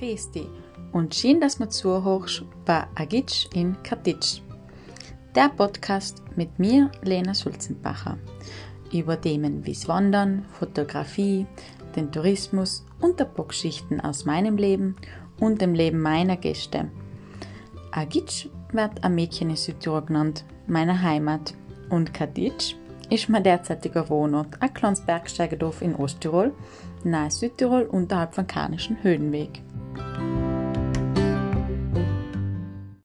Dich und schön, dass du zuhörst bei Agitsch in Katitsch. Der Podcast mit mir, Lena Sulzenbacher, über Themen wie Wandern, Fotografie, den Tourismus und der Bockschichten aus meinem Leben und dem Leben meiner Gäste. Agitsch wird ein Mädchen in Südtirol genannt, meiner Heimat, und Katitsch ist mein derzeitiger Wohnort, ein kleines Bergsteigerdorf in Osttirol, nahe Südtirol unterhalb vom Karnischen Höhenweg. thank you